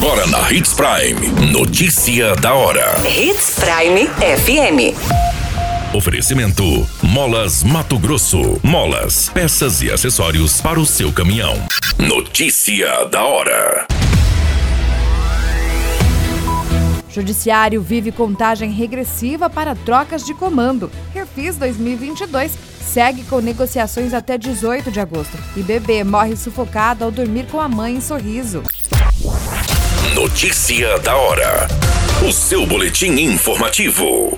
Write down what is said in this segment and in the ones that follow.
Agora na Hits Prime. Notícia da hora. Hits Prime FM. Oferecimento: Molas Mato Grosso. Molas, peças e acessórios para o seu caminhão. Notícia da hora. Judiciário vive contagem regressiva para trocas de comando. Refis 2022 segue com negociações até 18 de agosto. E bebê morre sufocado ao dormir com a mãe em sorriso. Notícia da hora. O seu boletim informativo.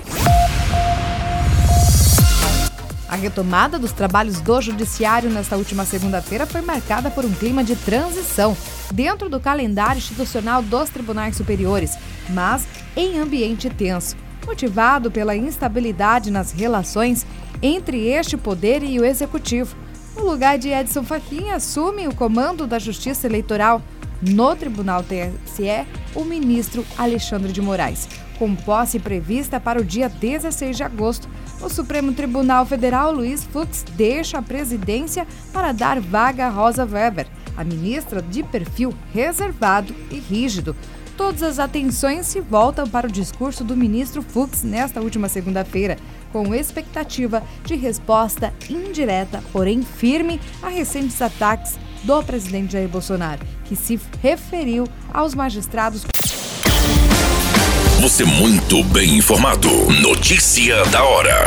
A retomada dos trabalhos do Judiciário nesta última segunda-feira foi marcada por um clima de transição dentro do calendário institucional dos tribunais superiores, mas em ambiente tenso, motivado pela instabilidade nas relações entre este poder e o executivo. No lugar de Edson Fachin, assume o comando da Justiça Eleitoral no Tribunal TSE o ministro Alexandre de Moraes, com posse prevista para o dia 16 de agosto. O Supremo Tribunal Federal, Luiz Fux, deixa a presidência para dar vaga a Rosa Weber, a ministra de perfil reservado e rígido. Todas as atenções se voltam para o discurso do ministro Fux nesta última segunda-feira, com expectativa de resposta indireta, porém firme, a recentes ataques do presidente Jair Bolsonaro, que se referiu aos magistrados. Você muito bem informado. Notícia da hora.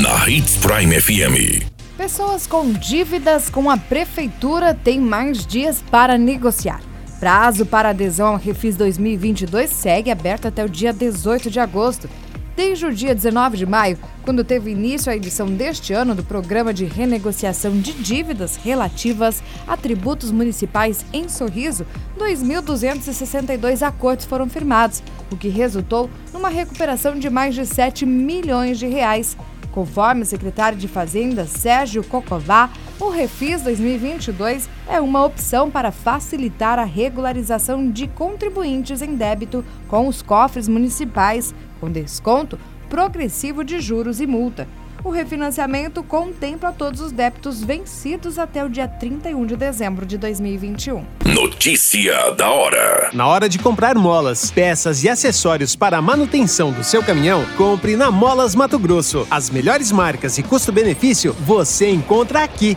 Na Hits Prime FM. Pessoas com dívidas com a prefeitura têm mais dias para negociar. Prazo para adesão ao Refis 2022 segue aberto até o dia 18 de agosto. Desde o dia 19 de maio, quando teve início a edição deste ano do Programa de Renegociação de Dívidas Relativas a Tributos Municipais em Sorriso, 2.262 acordos foram firmados, o que resultou numa recuperação de mais de 7 milhões de reais. Conforme o secretário de Fazenda, Sérgio Cocová, o Refis 2022 é uma opção para facilitar a regularização de contribuintes em débito com os cofres municipais, com desconto progressivo de juros e multa. O refinanciamento contempla todos os débitos vencidos até o dia 31 de dezembro de 2021. Notícia da hora. Na hora de comprar molas, peças e acessórios para a manutenção do seu caminhão, compre na Molas Mato Grosso. As melhores marcas e custo-benefício você encontra aqui.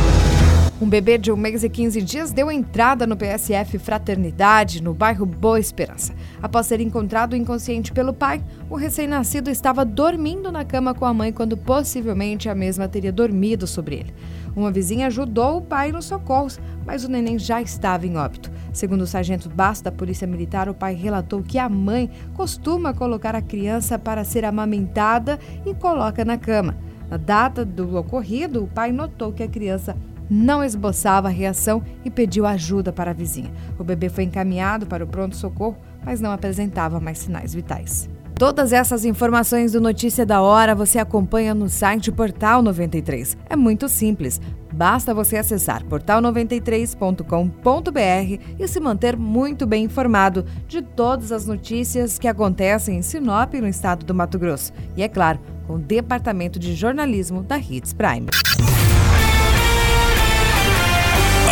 Um bebê de um mês e 15 dias deu entrada no PSF Fraternidade, no bairro Boa Esperança. Após ser encontrado inconsciente pelo pai, o recém-nascido estava dormindo na cama com a mãe quando possivelmente a mesma teria dormido sobre ele. Uma vizinha ajudou o pai nos socorros, mas o neném já estava em óbito. Segundo o sargento Basso da Polícia Militar, o pai relatou que a mãe costuma colocar a criança para ser amamentada e coloca na cama. Na data do ocorrido, o pai notou que a criança não esboçava reação e pediu ajuda para a vizinha. O bebê foi encaminhado para o pronto-socorro, mas não apresentava mais sinais vitais. Todas essas informações do Notícia da Hora você acompanha no site Portal 93. É muito simples. Basta você acessar portal93.com.br e se manter muito bem informado de todas as notícias que acontecem em Sinop, no estado do Mato Grosso. E é claro, com o Departamento de Jornalismo da Hits Prime.